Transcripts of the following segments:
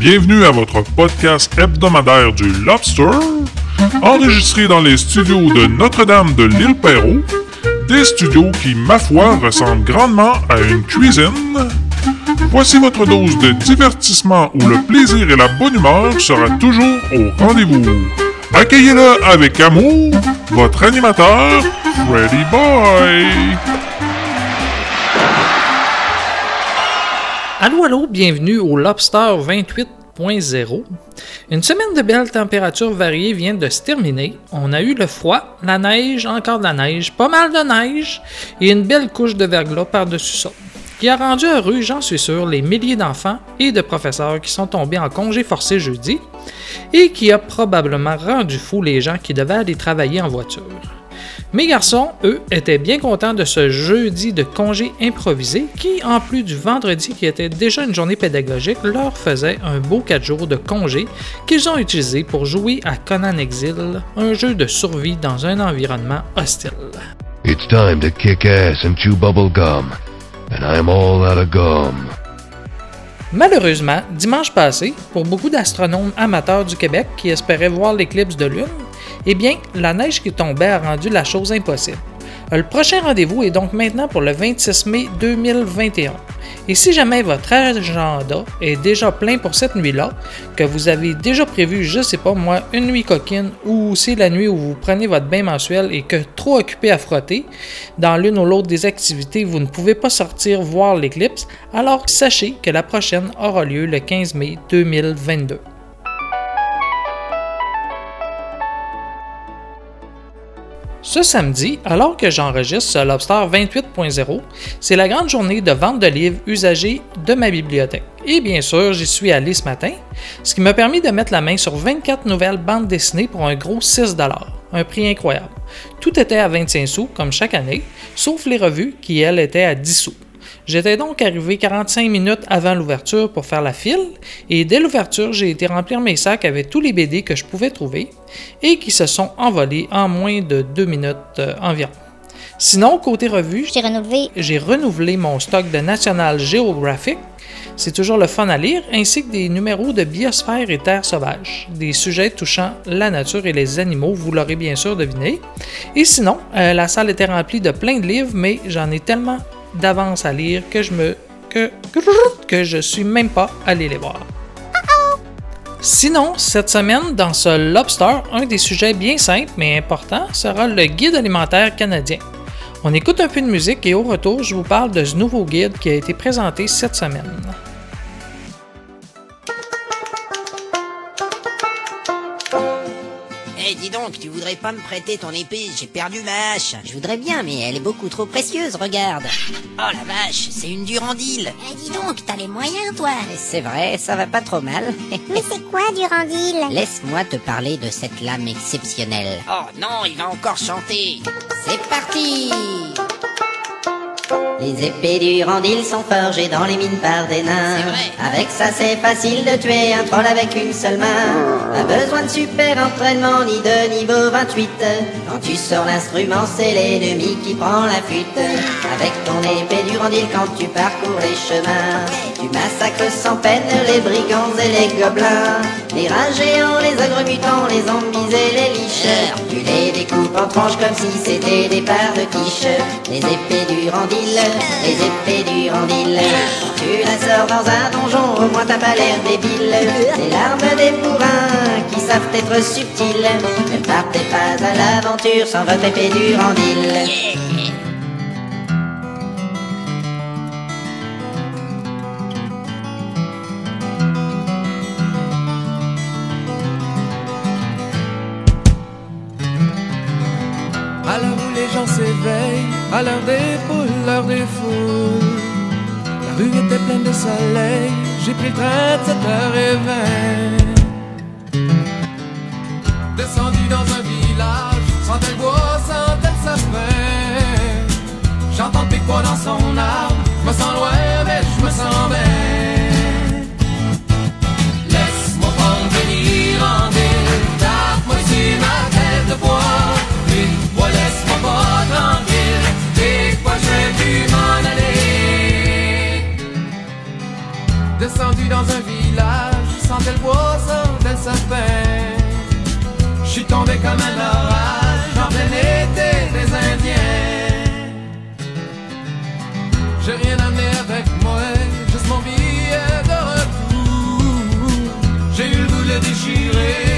Bienvenue à votre podcast hebdomadaire du Lobster, enregistré dans les studios de Notre-Dame de l'île Perrault, des studios qui, ma foi, ressemblent grandement à une cuisine. Voici votre dose de divertissement où le plaisir et la bonne humeur sera toujours au rendez-vous. Accueillez-le avec amour, votre animateur, Freddy Boy. Allô, allô, bienvenue au Lobster 28.0. Une semaine de belles températures variées vient de se terminer. On a eu le froid, la neige, encore de la neige, pas mal de neige et une belle couche de verglas par-dessus ça. Qui a rendu heureux, j'en suis sûr, les milliers d'enfants et de professeurs qui sont tombés en congé forcé jeudi et qui a probablement rendu fou les gens qui devaient aller travailler en voiture. Mes garçons, eux, étaient bien contents de ce jeudi de congé improvisé qui, en plus du vendredi qui était déjà une journée pédagogique, leur faisait un beau 4 jours de congé qu'ils ont utilisé pour jouer à Conan Exil, un jeu de survie dans un environnement hostile. It's time to kick ass and chew bubble gum. And I'm all out of gum. Malheureusement, dimanche passé, pour beaucoup d'astronomes amateurs du Québec qui espéraient voir l'éclipse de lune, eh bien, la neige qui tombait a rendu la chose impossible. Le prochain rendez-vous est donc maintenant pour le 26 mai 2021. Et si jamais votre agenda est déjà plein pour cette nuit-là, que vous avez déjà prévu, je sais pas moi, une nuit coquine ou c'est la nuit où vous prenez votre bain mensuel et que trop occupé à frotter, dans l'une ou l'autre des activités, vous ne pouvez pas sortir voir l'éclipse, alors sachez que la prochaine aura lieu le 15 mai 2022. Ce samedi, alors que j'enregistre ce Lobster 28.0, c'est la grande journée de vente de livres usagés de ma bibliothèque. Et bien sûr, j'y suis allé ce matin, ce qui m'a permis de mettre la main sur 24 nouvelles bandes dessinées pour un gros 6 un prix incroyable. Tout était à 25 sous, comme chaque année, sauf les revues qui, elles, étaient à 10 sous. J'étais donc arrivé 45 minutes avant l'ouverture pour faire la file, et dès l'ouverture, j'ai été remplir mes sacs avec tous les BD que je pouvais trouver et qui se sont envolés en moins de 2 minutes euh, environ. Sinon, côté revue, J'ai renouvelé. j'ai renouvelé mon stock de National Geographic. C'est toujours le fun à lire, ainsi que des numéros de Biosphère et Terre sauvage, des sujets touchant la nature et les animaux, vous l'aurez bien sûr deviné. Et sinon, euh, la salle était remplie de plein de livres, mais j'en ai tellement d'avance à lire que je me que que je suis même pas allé les voir. Sinon, cette semaine, dans ce Lobster, un des sujets bien simples mais importants sera le guide alimentaire canadien. On écoute un peu de musique et au retour, je vous parle de ce nouveau guide qui a été présenté cette semaine. Eh, dis donc, tu voudrais pas me prêter ton épée? J'ai perdu ma hache. Je voudrais bien, mais elle est beaucoup trop précieuse, regarde. Oh la vache, c'est une durandile. Eh, dis donc, t'as les moyens, toi. C'est vrai, ça va pas trop mal. Mais c'est quoi, Durandil Laisse-moi te parler de cette lame exceptionnelle. Oh non, il va encore chanter. C'est parti les épées du Randil sont forgées dans les mines par des nains. Avec ça, c'est facile de tuer un troll avec une seule main. Pas besoin de super entraînement ni de niveau 28. Quand tu sors l'instrument, c'est l'ennemi qui prend la fuite. Avec ton épée du Randil, quand tu parcours les chemins, tu massacres sans peine les brigands et les gobelins. Les rats géants, les ogres mutants, les zombies et les liches. Tu les découpes en tranches comme si c'était des parts de quiche. Les épées du Randil, les épées du Randil. Tu la sors dans un donjon, au moins t'as pas l'air débile. C'est l'arme des bourrins qui savent être subtiles. Ne partez pas à l'aventure sans votre épée du Randil. Des poules, l'heure des foules. La rue était pleine de soleil, j'ai pris le train de 7h20. Descendu dans un village, sentais le bois, sentais le sapin. J'entends le pic-bois dans son arbre, je me sens loin, mais je me sens bien. Descendu dans un village, le bois, sentais le sapin. Je suis tombé comme un orage en plein des Indiens. J'ai rien amené avec moi, juste mon billet de retour. J'ai eu le goût de le déchirer,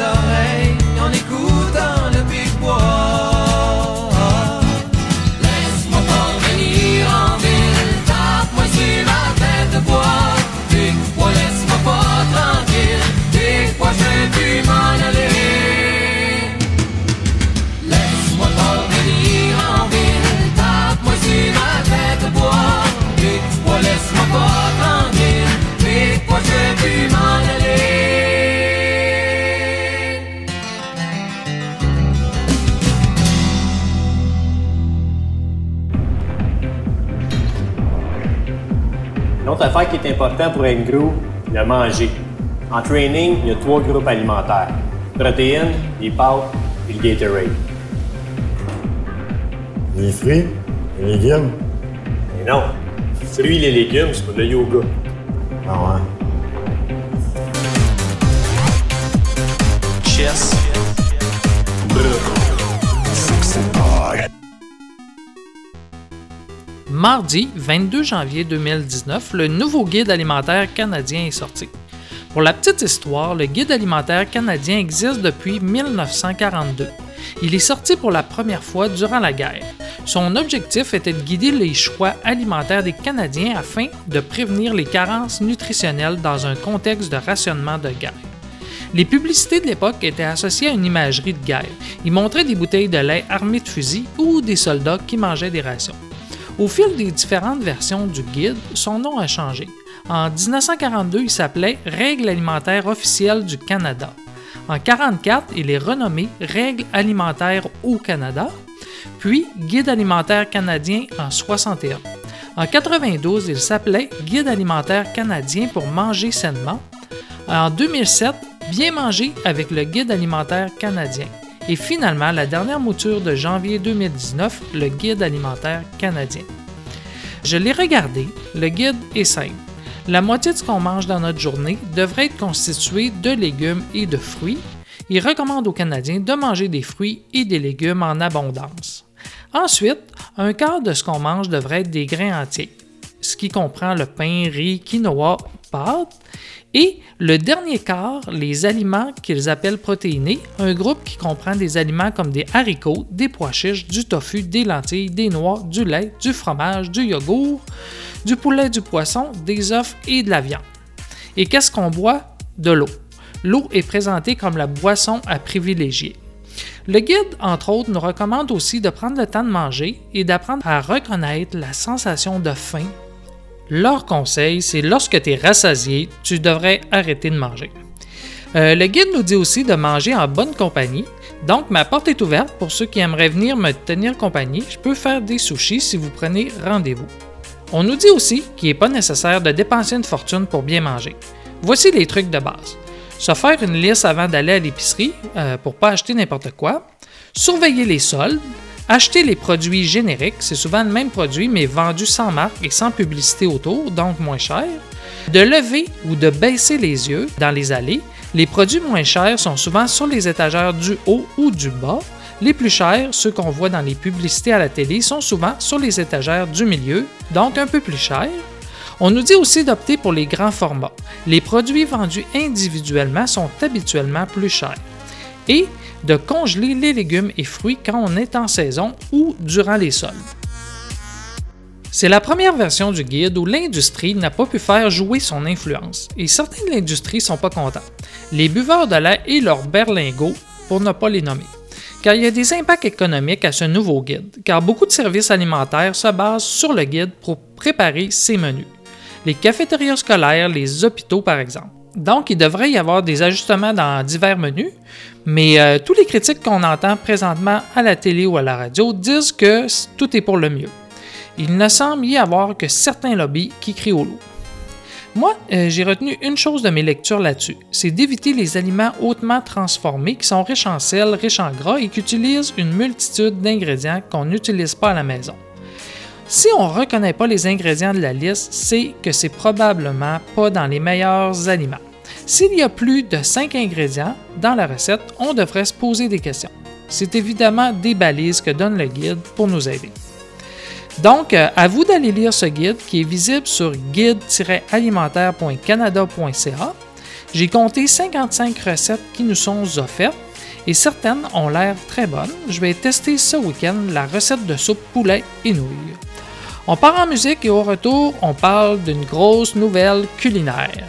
oreilles en écoutant Une autre affaire qui est importante pour un gros, le manger. En training, il y a trois groupes alimentaires. Protéines, les pâtes et le Gatorade. Les fruits, les légumes? Mais non, fruits et les légumes, c'est pour le yoga. Ah ouais. Mardi 22 janvier 2019, le nouveau guide alimentaire canadien est sorti. Pour la petite histoire, le guide alimentaire canadien existe depuis 1942. Il est sorti pour la première fois durant la guerre. Son objectif était de guider les choix alimentaires des Canadiens afin de prévenir les carences nutritionnelles dans un contexte de rationnement de guerre. Les publicités de l'époque étaient associées à une imagerie de guerre. Ils montraient des bouteilles de lait armées de fusils ou des soldats qui mangeaient des rations. Au fil des différentes versions du guide, son nom a changé. En 1942, il s'appelait Règles alimentaires officielles du Canada. En 1944, il est renommé Règles alimentaires au Canada, puis Guide alimentaire canadien en 61. En 92, il s'appelait Guide alimentaire canadien pour manger sainement. En 2007, Bien manger avec le Guide alimentaire canadien. Et finalement, la dernière mouture de janvier 2019, le Guide alimentaire canadien. Je l'ai regardé, le guide est simple. La moitié de ce qu'on mange dans notre journée devrait être constitué de légumes et de fruits. Il recommande aux Canadiens de manger des fruits et des légumes en abondance. Ensuite, un quart de ce qu'on mange devrait être des grains entiers, ce qui comprend le pain, riz, quinoa, pâtes, et le dernier quart, les aliments qu'ils appellent protéinés, un groupe qui comprend des aliments comme des haricots, des pois chiches, du tofu, des lentilles, des noix, du lait, du fromage, du yogourt, du poulet, du poisson, des œufs et de la viande. Et qu'est-ce qu'on boit? De l'eau. L'eau est présentée comme la boisson à privilégier. Le guide, entre autres, nous recommande aussi de prendre le temps de manger et d'apprendre à reconnaître la sensation de faim leur conseil, c'est lorsque tu es rassasié, tu devrais arrêter de manger. Euh, le guide nous dit aussi de manger en bonne compagnie. Donc, ma porte est ouverte pour ceux qui aimeraient venir me tenir compagnie. Je peux faire des sushis si vous prenez rendez-vous. On nous dit aussi qu'il n'est pas nécessaire de dépenser une fortune pour bien manger. Voici les trucs de base. Se faire une liste avant d'aller à l'épicerie euh, pour pas acheter n'importe quoi. Surveiller les soldes. Acheter les produits génériques, c'est souvent le même produit mais vendu sans marque et sans publicité autour, donc moins cher. De lever ou de baisser les yeux dans les allées. Les produits moins chers sont souvent sur les étagères du haut ou du bas. Les plus chers, ceux qu'on voit dans les publicités à la télé, sont souvent sur les étagères du milieu, donc un peu plus chers. On nous dit aussi d'opter pour les grands formats. Les produits vendus individuellement sont habituellement plus chers. Et de congeler les légumes et fruits quand on est en saison ou durant les soldes. C'est la première version du guide où l'industrie n'a pas pu faire jouer son influence, et certains de l'industrie sont pas contents. Les buveurs de lait et leurs berlingots, pour ne pas les nommer. Car il y a des impacts économiques à ce nouveau guide, car beaucoup de services alimentaires se basent sur le guide pour préparer ces menus. Les cafétérias scolaires, les hôpitaux par exemple. Donc, il devrait y avoir des ajustements dans divers menus, mais euh, tous les critiques qu'on entend présentement à la télé ou à la radio disent que tout est pour le mieux. Il ne semble y avoir que certains lobbies qui crient au loup. Moi, euh, j'ai retenu une chose de mes lectures là-dessus, c'est d'éviter les aliments hautement transformés qui sont riches en sel, riches en gras et qui utilisent une multitude d'ingrédients qu'on n'utilise pas à la maison. Si on ne reconnaît pas les ingrédients de la liste, c'est que c'est probablement pas dans les meilleurs aliments. S'il y a plus de 5 ingrédients dans la recette, on devrait se poser des questions. C'est évidemment des balises que donne le guide pour nous aider. Donc, euh, à vous d'aller lire ce guide qui est visible sur guide-alimentaire.canada.ca. J'ai compté 55 recettes qui nous sont offertes et certaines ont l'air très bonnes. Je vais tester ce week-end la recette de soupe poulet et nouilles. On part en musique et au retour, on parle d'une grosse nouvelle culinaire.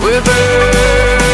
We're burning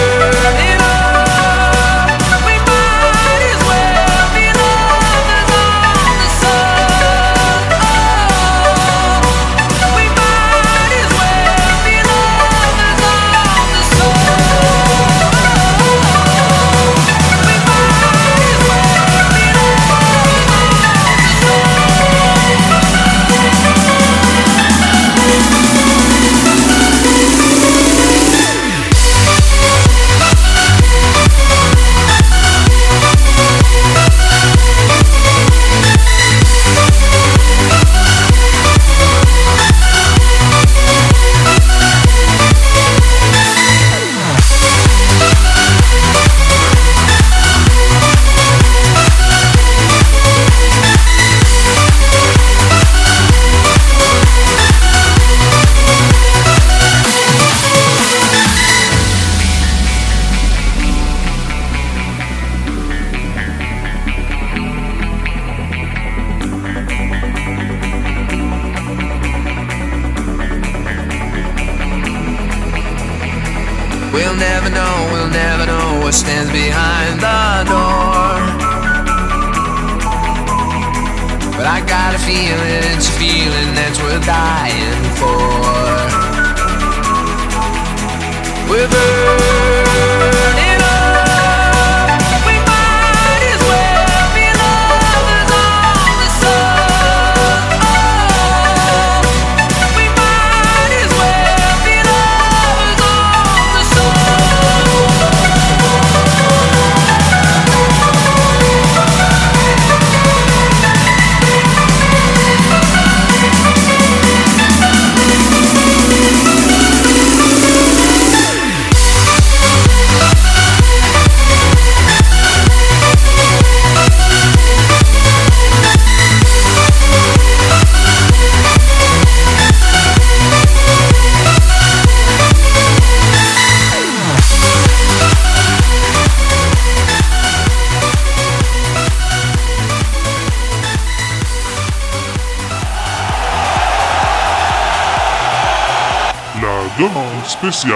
We'll never know, we'll never know what stands behind the door. But I got a feeling, it's a feeling that's worth dying for. We're burning demande spéciale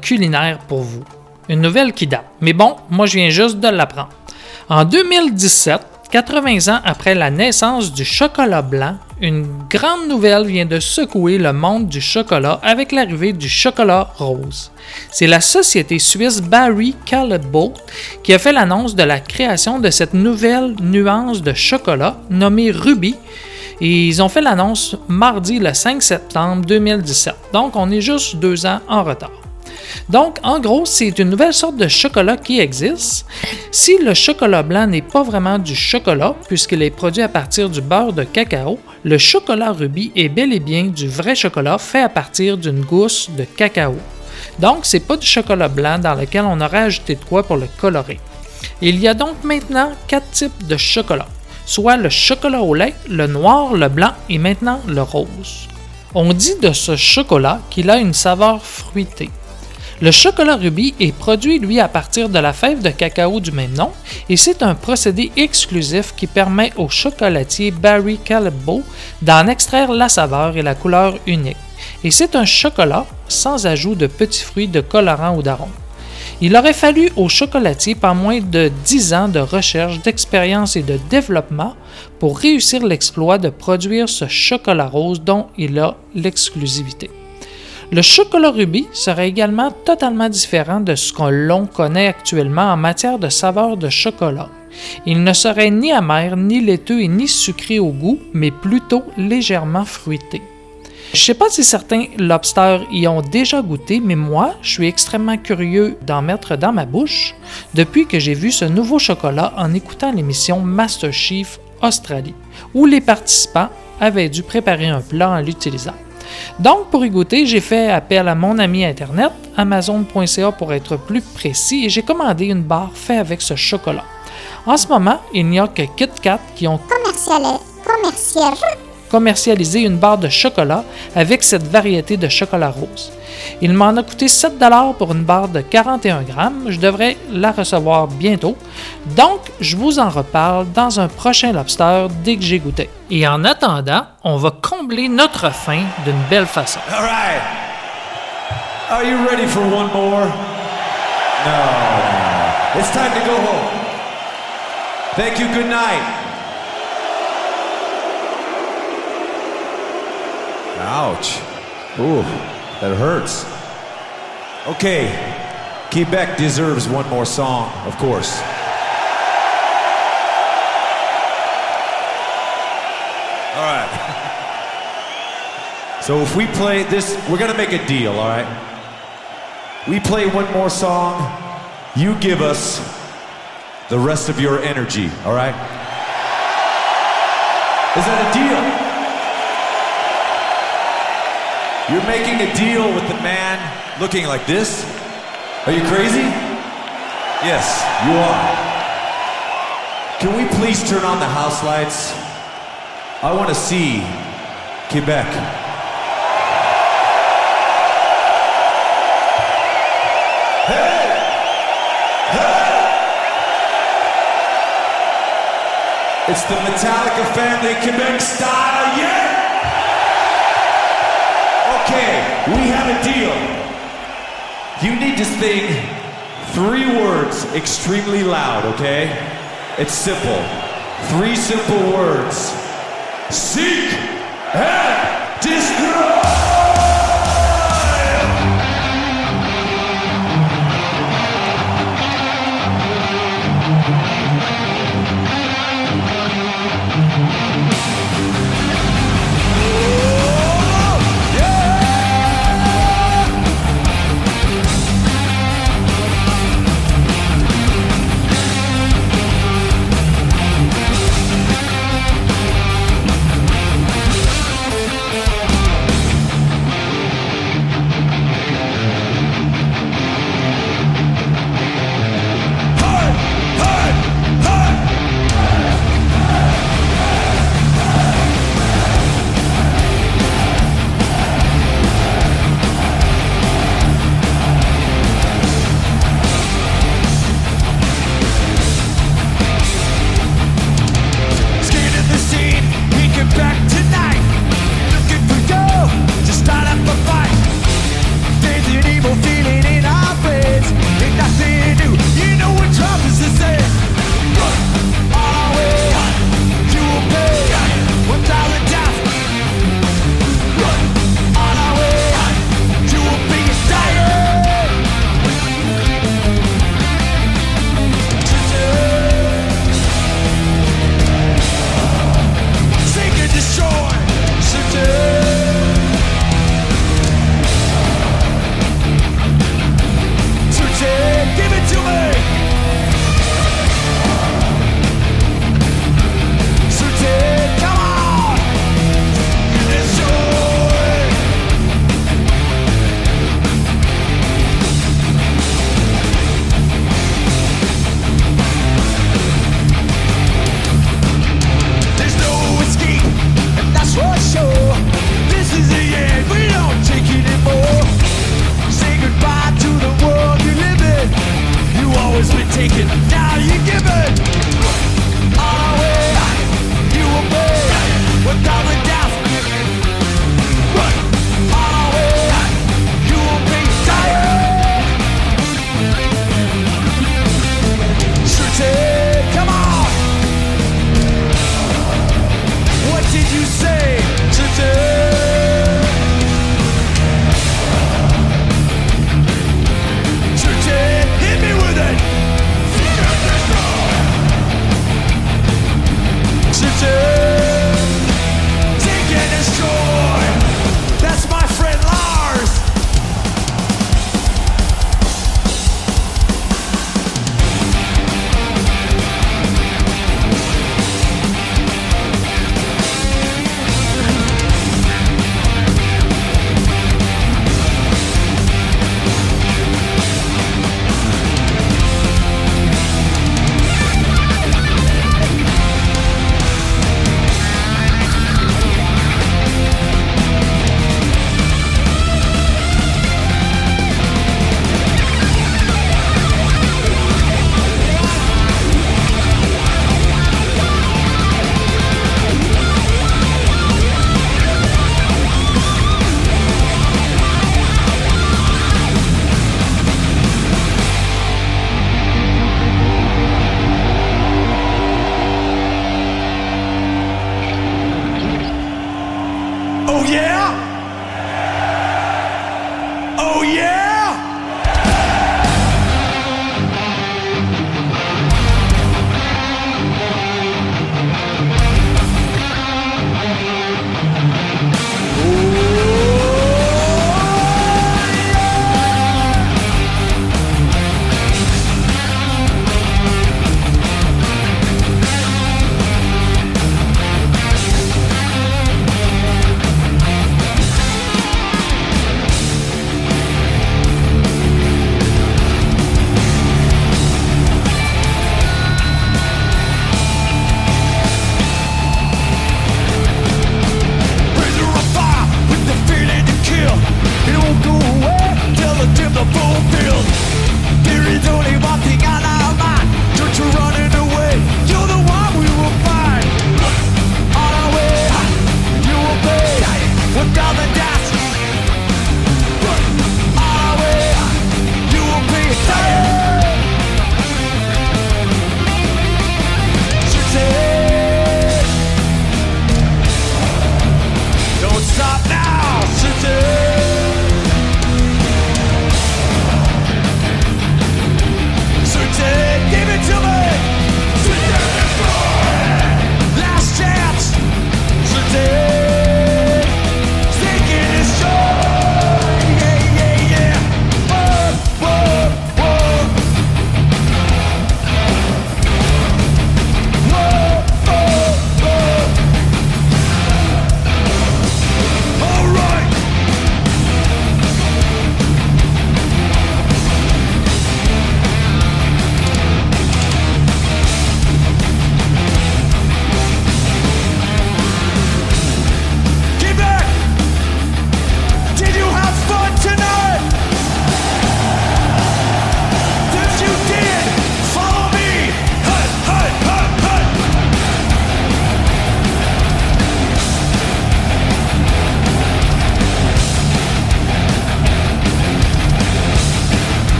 culinaire pour vous. Une nouvelle qui date. Mais bon, moi je viens juste de l'apprendre. En 2017, 80 ans après la naissance du chocolat blanc, une grande nouvelle vient de secouer le monde du chocolat avec l'arrivée du chocolat rose. C'est la société suisse Barry Callebaut qui a fait l'annonce de la création de cette nouvelle nuance de chocolat nommée Ruby. Et ils ont fait l'annonce mardi le 5 septembre 2017. Donc on est juste deux ans en retard. Donc, en gros, c'est une nouvelle sorte de chocolat qui existe. Si le chocolat blanc n'est pas vraiment du chocolat, puisqu'il est produit à partir du beurre de cacao, le chocolat rubis est bel et bien du vrai chocolat fait à partir d'une gousse de cacao. Donc, c'est pas du chocolat blanc dans lequel on aurait ajouté de quoi pour le colorer. Il y a donc maintenant quatre types de chocolat, soit le chocolat au lait, le noir, le blanc et maintenant le rose. On dit de ce chocolat qu'il a une saveur fruitée. Le chocolat rubis est produit, lui, à partir de la fève de cacao du même nom, et c'est un procédé exclusif qui permet au chocolatier Barry Callebaut d'en extraire la saveur et la couleur unique. Et c'est un chocolat sans ajout de petits fruits de colorant ou d'arôme. Il aurait fallu au chocolatier pas moins de 10 ans de recherche, d'expérience et de développement pour réussir l'exploit de produire ce chocolat rose dont il a l'exclusivité. Le chocolat rubis serait également totalement différent de ce que l'on connaît actuellement en matière de saveur de chocolat. Il ne serait ni amer, ni laiteux et ni sucré au goût, mais plutôt légèrement fruité. Je sais pas si certains lobsters y ont déjà goûté, mais moi, je suis extrêmement curieux d'en mettre dans ma bouche depuis que j'ai vu ce nouveau chocolat en écoutant l'émission Master Chief Australie, où les participants avaient dû préparer un plat en l'utilisant. Donc, pour y goûter, j'ai fait appel à mon ami Internet, Amazon.ca pour être plus précis, et j'ai commandé une barre faite avec ce chocolat. En ce moment, il n'y a que KitKat qui ont commercialisé une barre de chocolat avec cette variété de chocolat rose. Il m'en a coûté 7 pour une barre de 41 grammes. Je devrais la recevoir bientôt. Donc, je vous en reparle dans un prochain lobster dès que j'ai goûté. Et en attendant, on va combler notre faim d'une belle façon. All right. Are you ready for one more? No. It's time to go home. Thank you. Good night. Ouch. Ooh, that hurts. Okay. Quebec deserves one more song, of course. All right. So if we play this, we're gonna make a deal, all right? We play one more song, you give us the rest of your energy, all right? Is that a deal? You're making a deal with the man looking like this? Are you crazy? Yes, you are. Can we please turn on the house lights? I want to see Quebec. It's the Metallica family Quebec style, yeah! Okay, we have a deal. You need to sing three words extremely loud, okay? It's simple. Three simple words. Seek and destroy!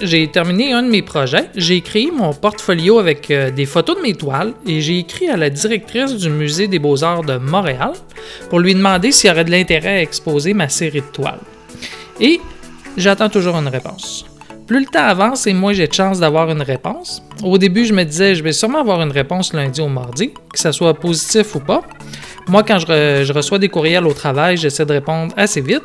J'ai terminé un de mes projets. J'ai créé mon portfolio avec euh, des photos de mes toiles et j'ai écrit à la directrice du Musée des Beaux-Arts de Montréal pour lui demander s'il y aurait de l'intérêt à exposer ma série de toiles. Et j'attends toujours une réponse. Plus le temps avance et moins j'ai de chance d'avoir une réponse. Au début, je me disais, je vais sûrement avoir une réponse lundi ou mardi, que ce soit positif ou pas. Moi, quand je reçois des courriels au travail, j'essaie de répondre assez vite.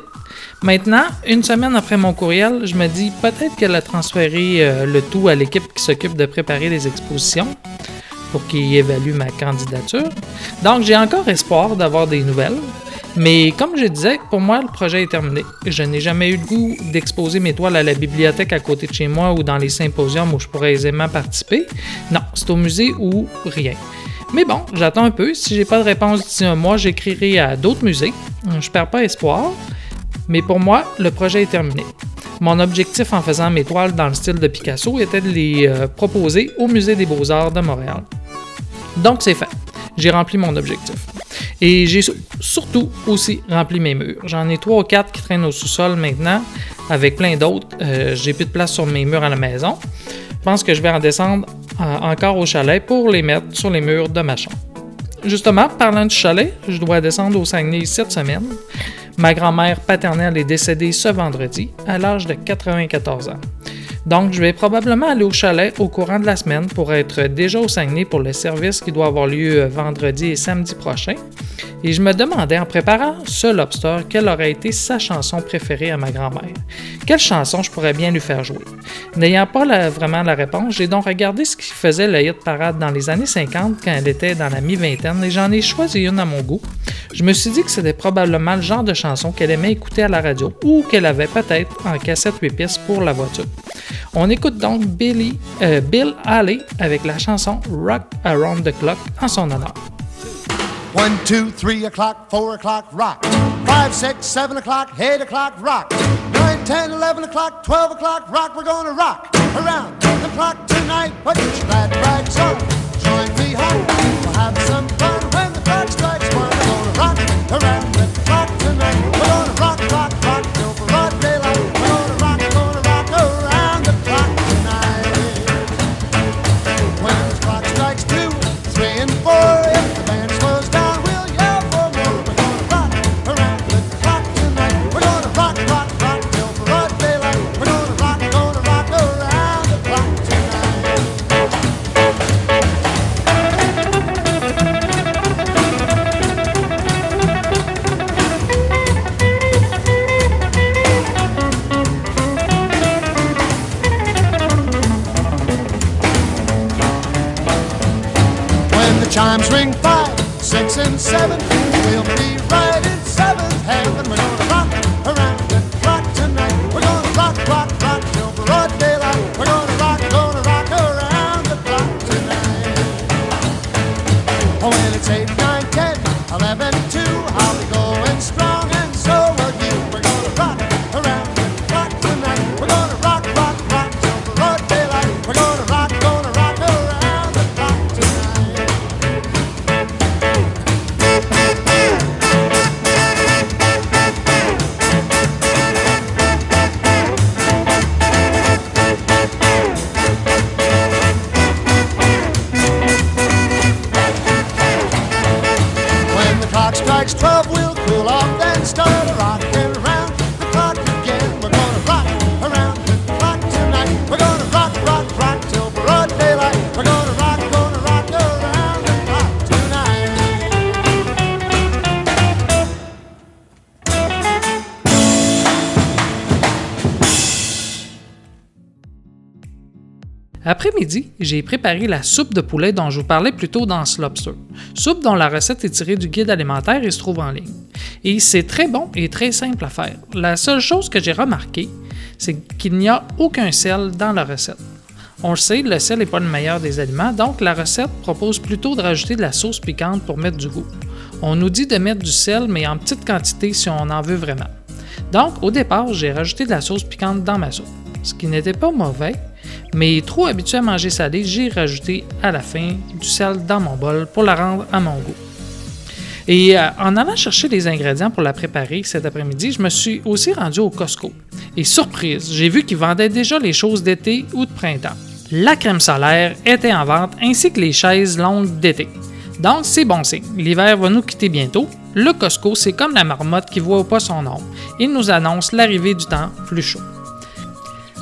Maintenant, une semaine après mon courriel, je me dis peut-être qu'elle a transféré euh, le tout à l'équipe qui s'occupe de préparer les expositions pour qu'ils évaluent ma candidature. Donc, j'ai encore espoir d'avoir des nouvelles. Mais comme je disais, pour moi, le projet est terminé. Je n'ai jamais eu le goût d'exposer mes toiles à la bibliothèque à côté de chez moi ou dans les symposiums où je pourrais aisément participer. Non, c'est au musée ou rien. Mais bon, j'attends un peu. Si j'ai pas de réponse d'ici un mois, j'écrirai à d'autres musées. Je perds pas espoir. Mais pour moi, le projet est terminé. Mon objectif en faisant mes toiles dans le style de Picasso était de les euh, proposer au Musée des Beaux-Arts de Montréal. Donc c'est fait. J'ai rempli mon objectif. Et j'ai su- surtout aussi rempli mes murs. J'en ai trois ou quatre qui traînent au sous-sol maintenant, avec plein d'autres. Euh, j'ai plus de place sur mes murs à la maison. Je pense que je vais en descendre euh, encore au chalet pour les mettre sur les murs de ma chambre. Justement, parlant du chalet, je dois descendre au Saguenay cette semaine. Ma grand-mère paternelle est décédée ce vendredi, à l'âge de 94 ans. Donc, je vais probablement aller au chalet au courant de la semaine pour être déjà au Saguenay pour le service qui doit avoir lieu euh, vendredi et samedi prochain. Et je me demandais en préparant ce lobster quelle aurait été sa chanson préférée à ma grand-mère? Quelle chanson je pourrais bien lui faire jouer? N'ayant pas vraiment la réponse, j'ai donc regardé ce qui faisait le hit parade dans les années 50 quand elle était dans la mi-vingtaine et j'en ai choisi une à mon goût. Je me suis dit que c'était probablement le genre de chanson qu'elle aimait écouter à la radio ou qu'elle avait peut-être en cassette 8 pistes pour la voiture. On écoute donc Billy, euh, Bill Haley avec la chanson Rock Around the Clock en son honneur. One, two, three o'clock, four o'clock, rock. Five, six, seven o'clock, eight o'clock, rock. Nine, ten, eleven o'clock, twelve o'clock, rock. We're gonna rock around the clock tonight. Put your glad rags on. Join me home. We'll have some fun when the clock strikes one. We're gonna rock around the clock tonight. J'ai préparé la soupe de poulet dont je vous parlais plus tôt dans ce lobster. Soupe dont la recette est tirée du guide alimentaire et se trouve en ligne. Et c'est très bon et très simple à faire. La seule chose que j'ai remarqué, c'est qu'il n'y a aucun sel dans la recette. On le sait, le sel n'est pas le meilleur des aliments, donc la recette propose plutôt de rajouter de la sauce piquante pour mettre du goût. On nous dit de mettre du sel, mais en petite quantité si on en veut vraiment. Donc, au départ, j'ai rajouté de la sauce piquante dans ma soupe, ce qui n'était pas mauvais, mais trop habitué à manger salé, j'ai rajouté à la fin du sel dans mon bol pour la rendre à mon goût. Et euh, en allant chercher les ingrédients pour la préparer cet après-midi, je me suis aussi rendu au Costco. Et surprise, j'ai vu qu'ils vendaient déjà les choses d'été ou de printemps. La crème solaire était en vente ainsi que les chaises longues d'été. Donc c'est bon signe, l'hiver va nous quitter bientôt. Le Costco, c'est comme la marmotte qui voit pas son ombre. Il nous annonce l'arrivée du temps plus chaud.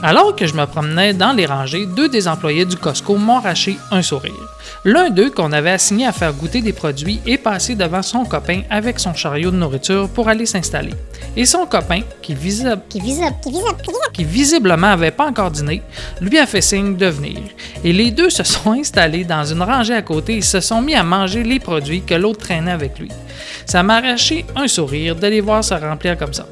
Alors que je me promenais dans les rangées, deux des employés du Costco m'ont arraché un sourire. L'un d'eux, qu'on avait assigné à faire goûter des produits, est passé devant son copain avec son chariot de nourriture pour aller s'installer. Et son copain, qui, visi- Qui visible, qui visible, qui visible. qui visiblement avait pas encore dîné, lui a fait signe de venir. Et les deux se sont installés dans une rangée à côté et se sont mis à manger les produits que l'autre traînait avec lui. Ça m'a arraché un sourire de les voir se remplir comme ça.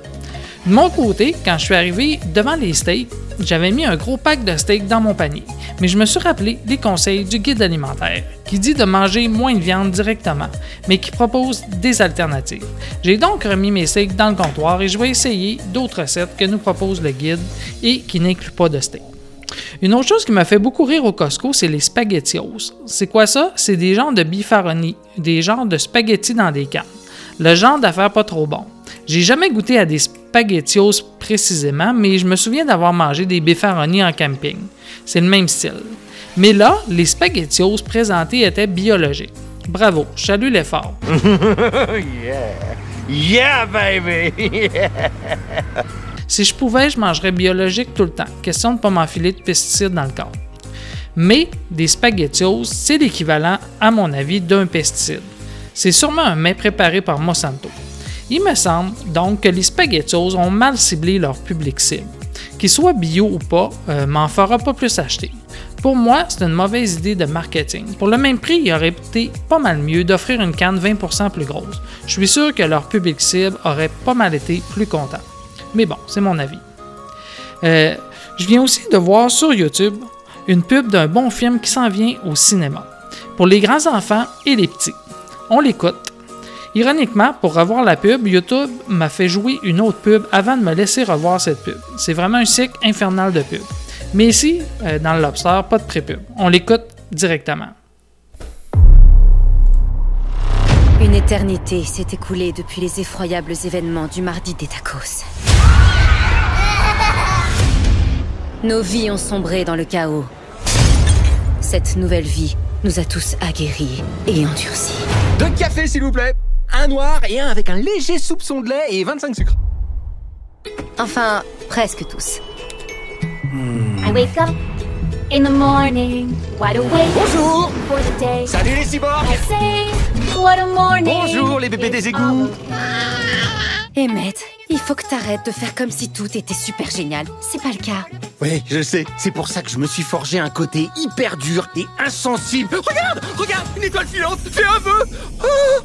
De mon côté, quand je suis arrivé devant les steaks, j'avais mis un gros pack de steaks dans mon panier, mais je me suis rappelé des conseils du guide alimentaire, qui dit de manger moins de viande directement, mais qui propose des alternatives. J'ai donc remis mes steaks dans le comptoir et je vais essayer d'autres recettes que nous propose le guide et qui n'incluent pas de steak. Une autre chose qui m'a fait beaucoup rire au Costco, c'est les spaghettios. C'est quoi ça? C'est des genres de bifaroni, des genres de spaghettis dans des cannes. Le genre d'affaires pas trop bon. J'ai jamais goûté à des spaghettios précisément, mais je me souviens d'avoir mangé des bifaroni en camping. C'est le même style. Mais là, les spaghettios présentés étaient biologiques. Bravo, je salue l'effort. Yeah, baby! Si je pouvais, je mangerais biologique tout le temps. Question de ne pas m'enfiler de pesticides dans le corps. Mais des spaghettios, c'est l'équivalent, à mon avis, d'un pesticide. C'est sûrement un mets préparé par Monsanto. Il me semble donc que les spaghettios ont mal ciblé leur public cible. Qu'ils soient bio ou pas, euh, m'en fera pas plus acheter. Pour moi, c'est une mauvaise idée de marketing. Pour le même prix, il aurait été pas mal mieux d'offrir une canne 20% plus grosse. Je suis sûr que leur public cible aurait pas mal été plus content. Mais bon, c'est mon avis. Euh, je viens aussi de voir sur YouTube une pub d'un bon film qui s'en vient au cinéma. Pour les grands enfants et les petits. On l'écoute. Ironiquement, pour revoir la pub, YouTube m'a fait jouer une autre pub avant de me laisser revoir cette pub. C'est vraiment un cycle infernal de pub. Mais ici, euh, dans le Lobster, pas de pré-pub. On l'écoute directement. Une éternité s'est écoulée depuis les effroyables événements du mardi des tacos. Nos vies ont sombré dans le chaos. Cette nouvelle vie nous a tous aguerris et endurcis. Deux cafés, s'il vous plaît. Un noir et un avec un léger soupçon de lait et 25 sucres. Enfin, presque tous. I wake up in the morning, wide awake Bonjour for the day. Salut les cyborgs I say, what a morning. Bonjour les bébés des égouts Emmett, il faut que t'arrêtes de faire comme si tout était super génial. C'est pas le cas. Oui, je sais. C'est pour ça que je me suis forgé un côté hyper dur et insensible. Regarde Regarde Une étoile filante Fais un vœu Oh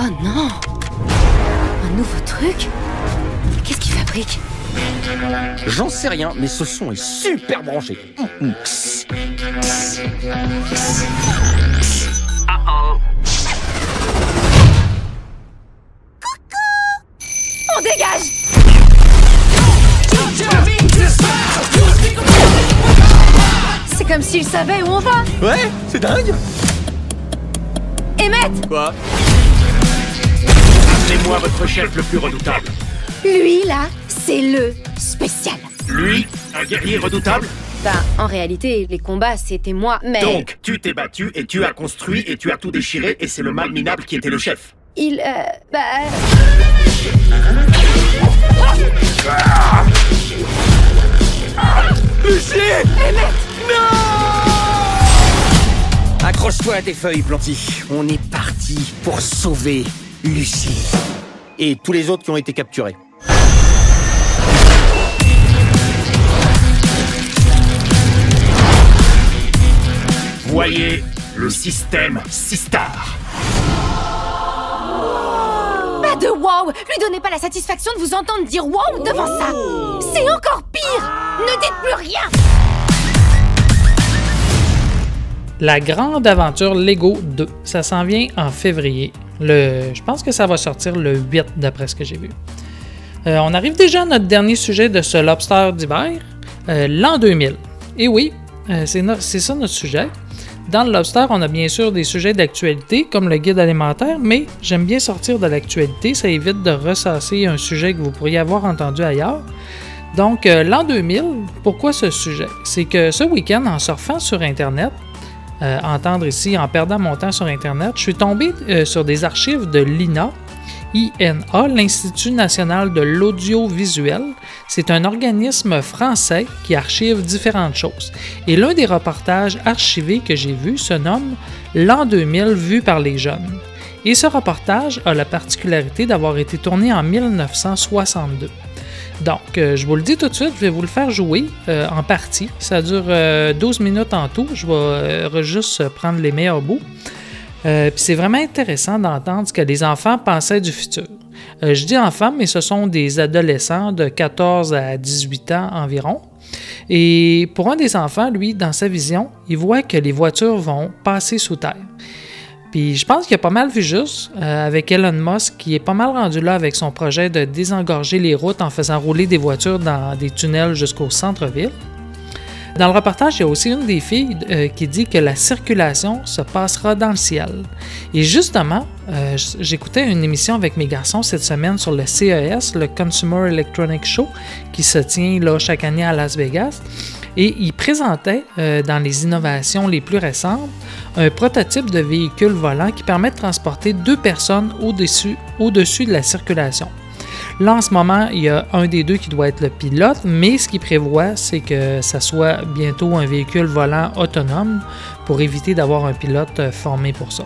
Oh non. Un nouveau truc Qu'est-ce qu'il fabrique J'en sais rien, mais ce son est super branché. Hum, hum. On dégage. C'est comme s'il savait où on va. Ouais, c'est dingue. Emmett. Quoi? Appelez-moi votre chef le plus redoutable. Lui, là, c'est le spécial. Lui, un guerrier redoutable Bah, en réalité, les combats, c'était moi, mais... Donc, tu t'es battu et tu as construit et tu as tout déchiré et c'est le mal minable qui était le chef. Il, euh, bah... Lucie Non Accroche-toi à tes feuilles, Planty. On est parti pour sauver Lucie. Et tous les autres qui ont été capturés. Voyez le système Sistar. Pas de wow Lui donnez pas la satisfaction de vous entendre dire wow devant ça C'est encore pire Ne dites plus rien La grande aventure Lego 2, ça s'en vient en février. Je pense que ça va sortir le 8 d'après ce que j'ai vu. Euh, on arrive déjà à notre dernier sujet de ce lobster d'hiver, euh, l'an 2000. Et oui, euh, c'est ça notre sujet. Dans le Lobster, on a bien sûr des sujets d'actualité, comme le guide alimentaire, mais j'aime bien sortir de l'actualité, ça évite de ressasser un sujet que vous pourriez avoir entendu ailleurs. Donc, l'an 2000, pourquoi ce sujet? C'est que ce week-end, en surfant sur Internet, euh, entendre ici en perdant mon temps sur Internet, je suis tombé euh, sur des archives de l'INA, INA, l'Institut national de l'audiovisuel. C'est un organisme français qui archive différentes choses. Et l'un des reportages archivés que j'ai vu se nomme L'an 2000 vu par les jeunes. Et ce reportage a la particularité d'avoir été tourné en 1962. Donc, euh, je vous le dis tout de suite, je vais vous le faire jouer euh, en partie. Ça dure euh, 12 minutes en tout. Je vais euh, juste prendre les meilleurs bouts. Euh, puis c'est vraiment intéressant d'entendre ce que les enfants pensaient du futur. Euh, je dis enfants, mais ce sont des adolescents de 14 à 18 ans environ. Et pour un des enfants, lui, dans sa vision, il voit que les voitures vont passer sous terre. Puis je pense qu'il a pas mal vu juste euh, avec Elon Musk qui est pas mal rendu là avec son projet de désengorger les routes en faisant rouler des voitures dans des tunnels jusqu'au centre-ville. Dans le reportage, il y a aussi une des filles euh, qui dit que la circulation se passera dans le ciel. Et justement, euh, j'écoutais une émission avec mes garçons cette semaine sur le CES, le Consumer Electronic Show, qui se tient là chaque année à Las Vegas. Et ils présentaient, euh, dans les innovations les plus récentes, un prototype de véhicule volant qui permet de transporter deux personnes au-dessus au -dessus de la circulation. Là, en ce moment, il y a un des deux qui doit être le pilote, mais ce qu'il prévoit, c'est que ça soit bientôt un véhicule volant autonome pour éviter d'avoir un pilote euh, formé pour ça.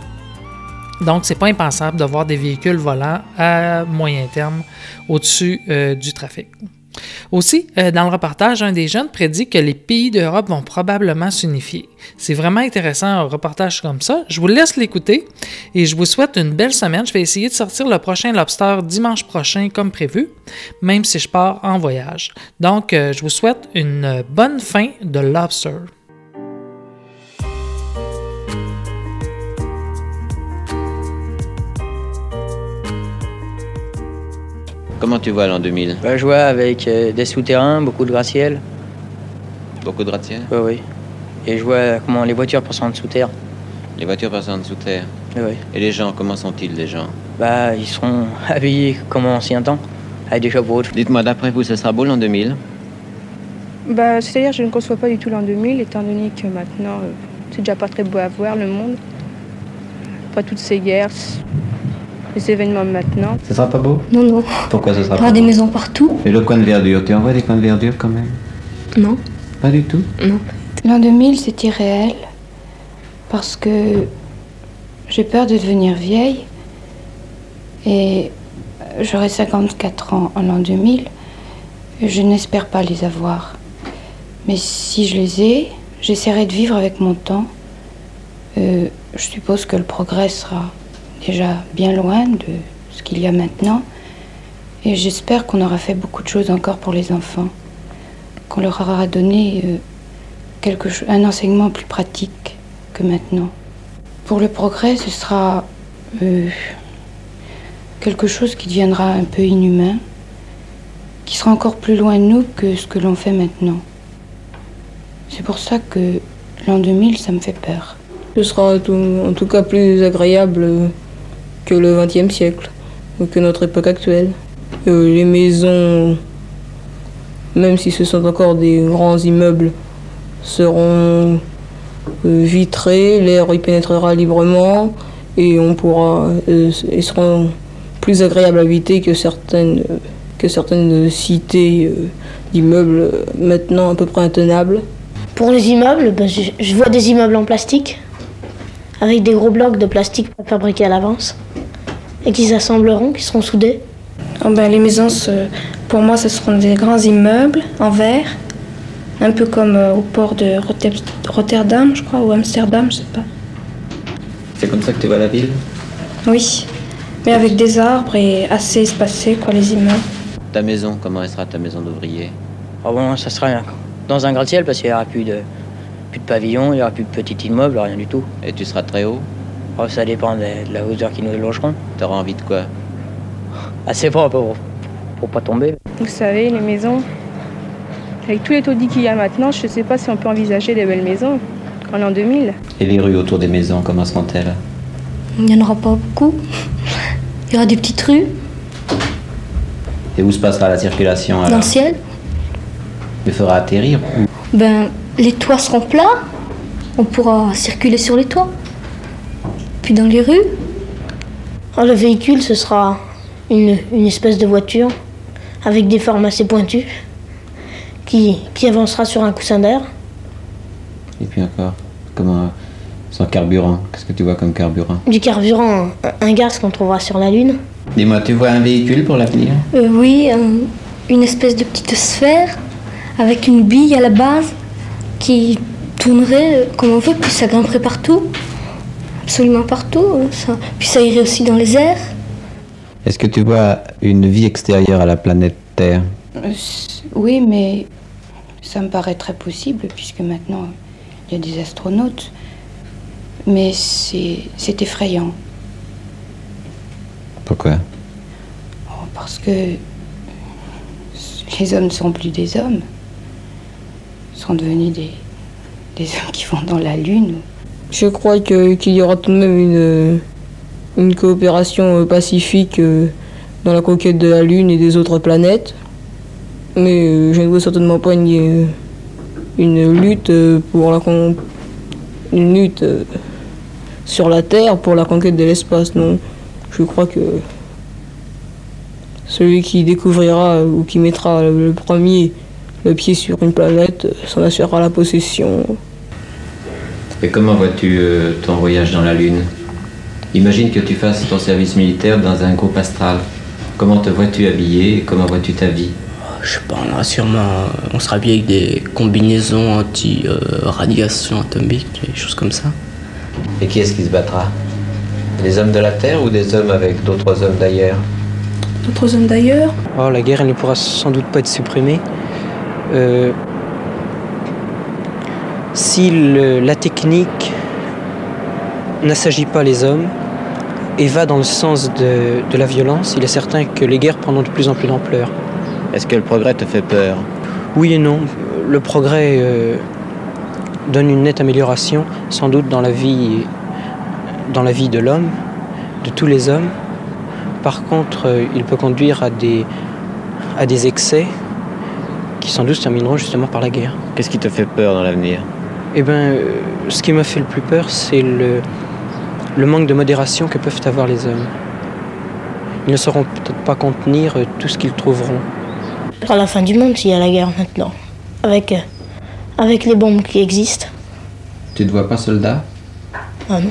Donc, c'est pas impensable d'avoir des véhicules volants à moyen terme au-dessus euh, du trafic. Aussi, euh, dans le reportage, un des jeunes prédit que les pays d'Europe vont probablement s'unifier. C'est vraiment intéressant un reportage comme ça. Je vous laisse l'écouter et je vous souhaite une belle semaine. Je vais essayer de sortir le prochain Lobster dimanche prochain comme prévu, même si je pars en voyage. Donc, euh, je vous souhaite une bonne fin de Lobster. Comment tu vois l'an 2000 Bah, je vois avec euh, des souterrains, beaucoup de gratte-ciel. Beaucoup de gratte-ciel Oui, oui. Et je vois comment les voitures passent en dessous terre. Les voitures passent en dessous terre Oui, oui. Et les gens, comment sont-ils les gens Bah, ils seront habillés comme en ancien temps, avec des chapeaux. Dites-moi, d'après vous, ce sera beau l'an 2000 Bah, c'est-à-dire, je ne conçois pas du tout l'an 2000, étant donné que maintenant, euh, c'est déjà pas très beau à voir le monde. Pas toutes ces guerres, les événements maintenant. Ce sera pas beau? Non, non. Pourquoi ce sera Il y pas aura des beau? maisons partout. Et le coin de verdure, tu en vois des coins de verdure quand même? Non. Pas du tout? Non. L'an 2000, c'est irréel. Parce que j'ai peur de devenir vieille. Et j'aurai 54 ans en l'an 2000. Et je n'espère pas les avoir. Mais si je les ai, j'essaierai de vivre avec mon temps. Euh, je suppose que le progrès sera déjà bien loin de ce qu'il y a maintenant. Et j'espère qu'on aura fait beaucoup de choses encore pour les enfants. Qu'on leur aura donné euh, quelque un enseignement plus pratique que maintenant. Pour le progrès, ce sera euh, quelque chose qui deviendra un peu inhumain, qui sera encore plus loin de nous que ce que l'on fait maintenant. C'est pour ça que l'an 2000, ça me fait peur. Ce sera en tout, en tout cas plus agréable que le XXe siècle, que notre époque actuelle. Euh, les maisons, même si ce sont encore des grands immeubles, seront euh, vitrées, l'air y pénétrera librement et on pourra, euh, et seront plus agréables à habiter que certaines, euh, que certaines cités euh, d'immeubles euh, maintenant à peu près intenables. Pour les immeubles, ben, je vois des immeubles en plastique, avec des gros blocs de plastique fabriqués à l'avance, et qui s'assembleront, qui seront soudés. Oh ben, les maisons, ce- pour moi, ce seront des grands immeubles en verre, un peu comme euh, au port de Rotter- Rotterdam, je crois, ou Amsterdam, je sais pas. C'est comme ça que tu vois la ville? Oui, mais avec des arbres et assez espacés, quoi, les immeubles. Ta maison, comment elle sera ta maison d'ouvrier? Ah bon, ça sera dans un gratte-ciel parce qu'il n'y aura plus de, plus de pavillons, il n'y aura plus de petits immeubles, rien du tout. Et tu seras très haut? Oh, ça dépend de, de la hauteur qui nous logeront. T'auras envie de quoi? Assez fort pour, pour pas tomber. Vous savez, les maisons, avec tous les taudis qu'il y a maintenant, je ne sais pas si on peut envisager des belles maisons en l'an 2000. Et les rues autour des maisons, comment seront-elles? Il n'y en aura pas beaucoup. Il y aura des petites rues Et où se passera la circulation dans le ciel. Il faudra atterrir? Ben, les toits seront plats. On pourra circuler sur les toits. Puis dans les rues. Ah, le véhicule, ce sera une, une espèce de voiture avec des formes assez pointues qui, qui avancera sur un coussin d'air. Et puis encore, comment sans carburant Qu'est-ce que tu vois comme carburant? Du carburant, un, un gaz qu'on trouvera sur la Lune. Dis-moi, tu vois un véhicule pour l'avenir? Euh, oui, un- une espèce de petite sphère avec une bille à la base qui tournerait euh, comme on veut, puis ça grimperait partout. Absolument partout. ça- Puis ça irait aussi dans les airs. Est-ce que tu vois une vie extérieure à la planète Terre? Euh, Oui, mais ça me paraît très possible puisque maintenant il y a des astronautes. Mais c'est c'est effrayant Pourquoi? Oh, parce que les hommes ne sont plus des hommes, Ils sont devenus des, des hommes qui vont dans la lune. Je crois qu'il y aura tout de même une, une coopération euh, pacifique euh, dans la conquête de la Lune et des autres planètes. Mais euh, je ne vois certainement pas une, euh, une lutte euh, pour la une lutte euh, sur la Terre pour la conquête de l'espace. Non, je crois que celui qui découvrira euh, ou qui mettra le premier le pied sur une planète euh, s'en assurera la possession. Et comment vois-tu euh, ton voyage dans la Lune? Imagine que tu fasses ton service militaire dans un groupe astral. Comment te vois-tu habillé et Comment vois-tu ta vie? Je sais pas, on aura sûrement. On sera habillé avec des combinaisons anti-radiation atomique, des choses comme ça. Et qui est-ce qui se battra? Des hommes de la Terre ou des hommes avec d'autres hommes d'ailleurs? D'autres hommes d'ailleurs? Oh, la guerre, elle ne pourra sans doute pas être supprimée. Euh, si le- la technique n'assagit pas les hommes et va dans le sens de, de la violence, il est certain que les guerres prendront de plus en plus d'ampleur. Est-ce que le progrès te fait peur? Oui et non. Le progrès euh, donne une nette amélioration, sans doute dans la vie, dans la vie de l'homme, de tous les hommes. Par contre, euh, il peut conduire à des, à des excès qui sans doute se termineront justement par la guerre. Qu'est-ce qui te fait peur dans l'avenir? Eh bien, euh, ce qui m'a fait le plus peur, c'est le, le manque de modération que peuvent avoir les hommes. Ils ne sauront peut-être pas contenir euh, tout ce qu'ils trouveront. Ce sera la fin du monde s'il y a la guerre maintenant. Avec, euh, avec les bombes qui existent. Tu te vois pas soldat? Ah non.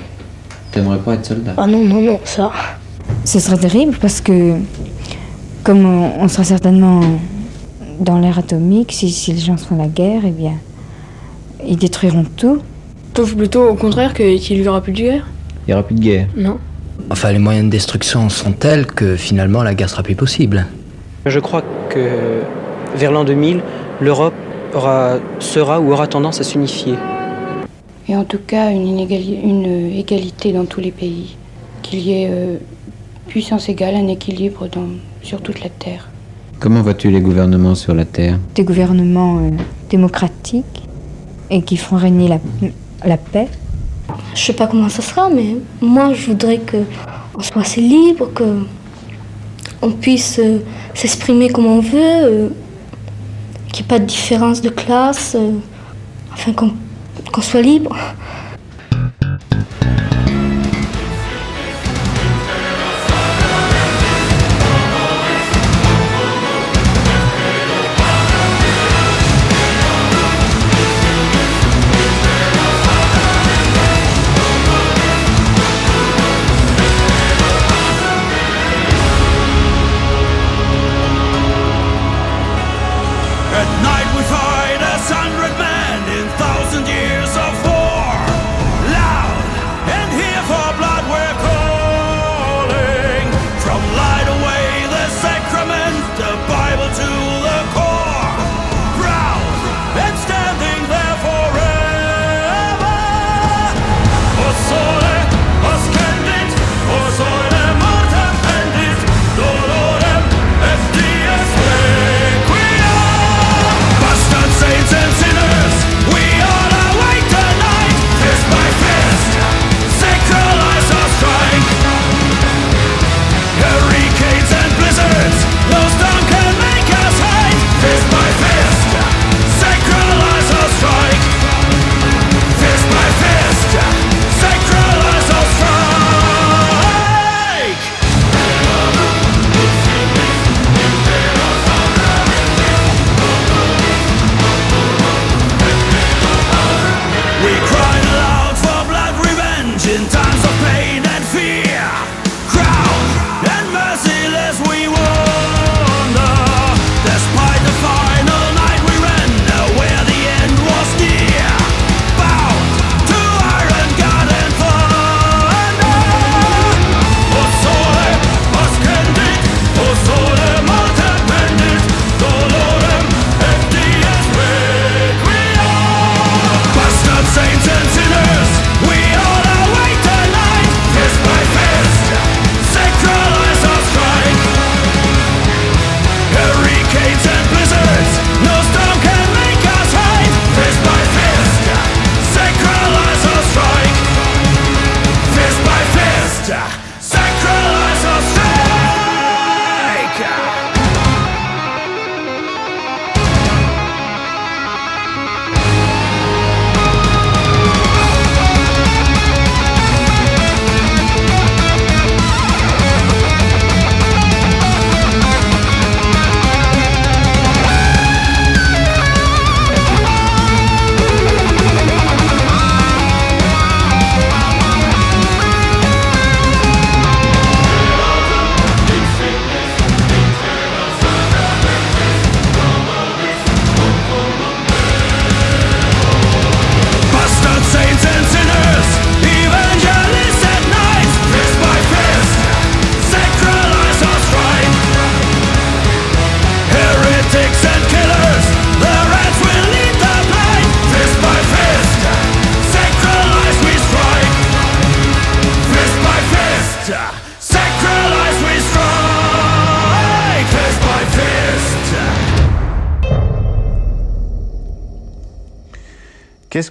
T'aimerais pas être soldat? Ah non, non, non, ça. Ce sera terrible parce que, comme on, on sera certainement dans l'ère atomique, si, si les gens font la guerre, eh bien, ils détruiront tout. Sauf plutôt au contraire que- qu'il n'y aura plus de guerre. Il y aura plus de guerre. Non. Enfin, les moyens de destruction sont tels que finalement la guerre sera plus possible. Je crois que vers l'an 2000, l'Europe aura, sera ou aura tendance à s'unifier. Et en tout cas, une, égalité dans tous les pays. Qu'il y ait euh, puissance égale, un équilibre dans, sur toute la Terre. Comment vois-tu les gouvernements sur la Terre? Des gouvernements euh, démocratiques et qui feront régner la, la paix. Je sais pas comment ça sera, mais moi je voudrais que on soit assez libre, que on puisse euh, s'exprimer comme on veut, euh, qu'il n'y ait pas de différence de classe, euh, enfin qu'on qu'on soit libre.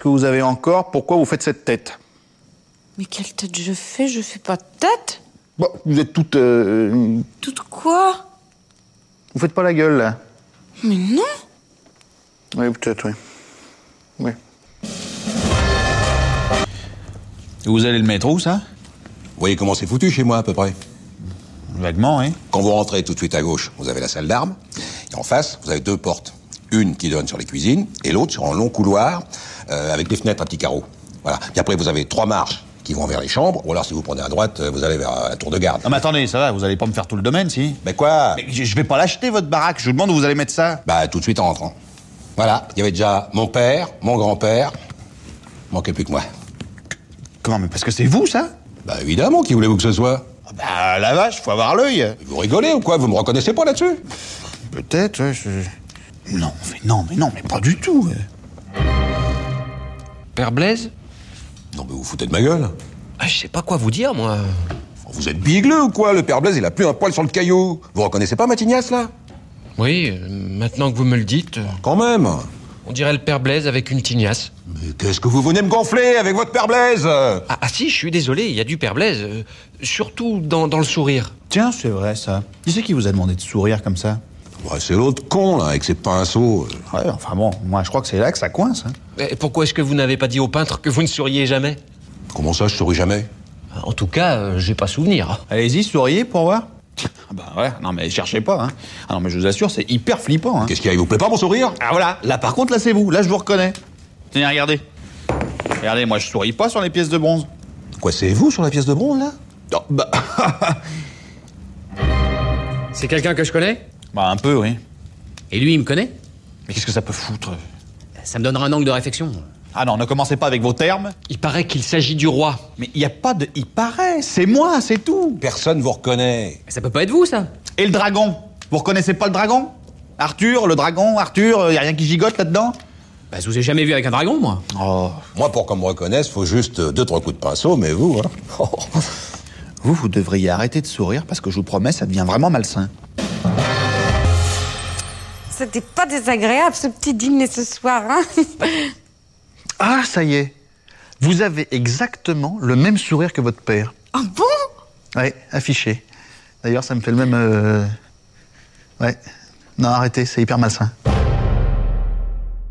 Qu'est-ce que vous avez encore? Pourquoi vous faites cette tête? Mais quelle tête je fais? Je fais pas de tête? Bon, vous êtes toute. euh, Toute quoi? Vous faites pas la gueule, là Mais non Oui, peut-être, oui. Oui. Vous allez le mettre où, ça? Vous voyez comment c'est foutu chez moi, à peu près Vaguement, hein Quand vous rentrez tout de suite à gauche, vous avez la salle d'armes. Et en face, vous avez deux portes. Une qui donne sur les cuisines et l'autre sur un long couloir euh, avec des fenêtres à petits carreaux. Voilà. Puis après, vous avez trois marches qui vont vers les chambres. Ou alors, si vous prenez à droite, euh, vous allez vers euh, la tour de garde. Non, mais attendez, ça va, vous allez pas me faire tout le domaine, si Mais quoi Mais je vais pas l'acheter, votre baraque. Je vous demande où vous allez mettre ça. Bah, tout de suite en rentrant. Voilà. Il y avait déjà mon père, mon grand-père. Manquait plus que moi. Comment Mais parce que c'est vous, ça? Bah, évidemment, qui voulez-vous que ce soit Bah, la vache, faut avoir l'œil. Vous rigolez ou quoi? Vous me reconnaissez pas là-dessus? Peut-être, je... Non, mais non, mais non, mais pas du tout. Père Blaise Non, mais vous foutez de ma gueule. Ah, Je sais pas quoi vous dire, moi. Vous êtes bigleux ou quoi? Le père Blaise, il a plus un poil sur le caillou. Vous reconnaissez pas Matignas, là? Oui, euh, maintenant que vous me le dites. euh, Quand même On dirait le Père Blaise avec une tignasse. Mais qu'est-ce que vous venez me gonfler avec votre père Blaise? Ah, ah si, je suis désolé, il y a du Père Blaise. euh, surtout dans, dans le sourire. Tiens, c'est vrai, ça. Qui c'est qui vous a demandé de sourire comme ça? C'est l'autre con, là, avec ses pinceaux. Ouais, enfin bon, moi, je crois que c'est là que ça coince. hein. Et pourquoi est-ce que vous n'avez pas dit au peintre que vous ne souriez jamais? Comment ça, je souris jamais? En tout cas, euh, j'ai pas souvenir. Allez-y, souriez pour voir. Ah Bah ouais, non mais cherchez pas. Hein. Ah non mais je vous assure, c'est hyper flippant. Hein. Qu'est-ce qu'il y a Il vous plaît pas mon sourire? Ah voilà, là par contre, là c'est vous, là je vous reconnais. Tenez, regardez. Regardez, moi je souris pas sur les pièces de bronze. Quoi, c'est vous sur la pièce de bronze, là? Non, bah... C'est quelqu'un que je connais? Bah un peu, oui. Et lui, il me connaît Mais qu'est-ce que ça peut foutre Ça me donnera un angle de réflexion. Ah non, ne commencez pas avec vos termes. Il paraît qu'il s'agit du roi. Mais il n'y a pas de... Il paraît, c'est moi, c'est tout. Personne vous reconnaît. Mais ça peut pas être vous, ça Et le dragon Vous reconnaissez pas le dragon? Arthur, le dragon, Arthur, il y a rien qui gigote là-dedans? Bah, je vous ai jamais vu avec un dragon, moi. Oh. Moi, pour qu'on me reconnaisse, faut juste deux, trois coups de pinceau, mais vous, hein Vous, vous devriez arrêter de sourire parce que je vous promets, ça devient vraiment malsain. C'était pas désagréable ce petit dîner ce soir, hein Ah, ça y est. Vous avez exactement le même sourire que votre père. Ah bon? Ouais, affiché. D'ailleurs, ça me fait le même. euh, Ouais. Non, arrêtez, c'est hyper malsain.